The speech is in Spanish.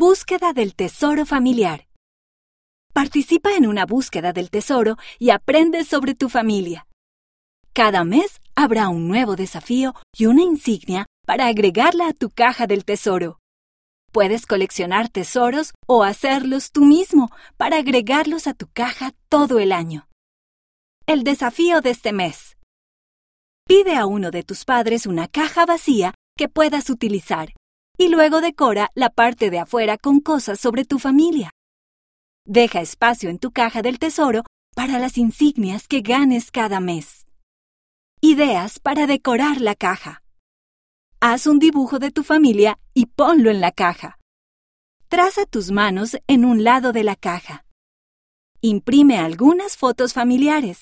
Búsqueda del tesoro familiar. Participa en una búsqueda del tesoro y aprende sobre tu familia. Cada mes habrá un nuevo desafío y una insignia para agregarla a tu caja del tesoro. Puedes coleccionar tesoros o hacerlos tú mismo para agregarlos a tu caja todo el año. El desafío de este mes. Pide a uno de tus padres una caja vacía que puedas utilizar y luego decora la parte de afuera con cosas sobre tu familia. Deja espacio en tu caja del tesoro para las insignias que ganes cada mes. Ideas para decorar la caja. Haz un dibujo de tu familia y ponlo en la caja. Traza tus manos en un lado de la caja. Imprime algunas fotos familiares.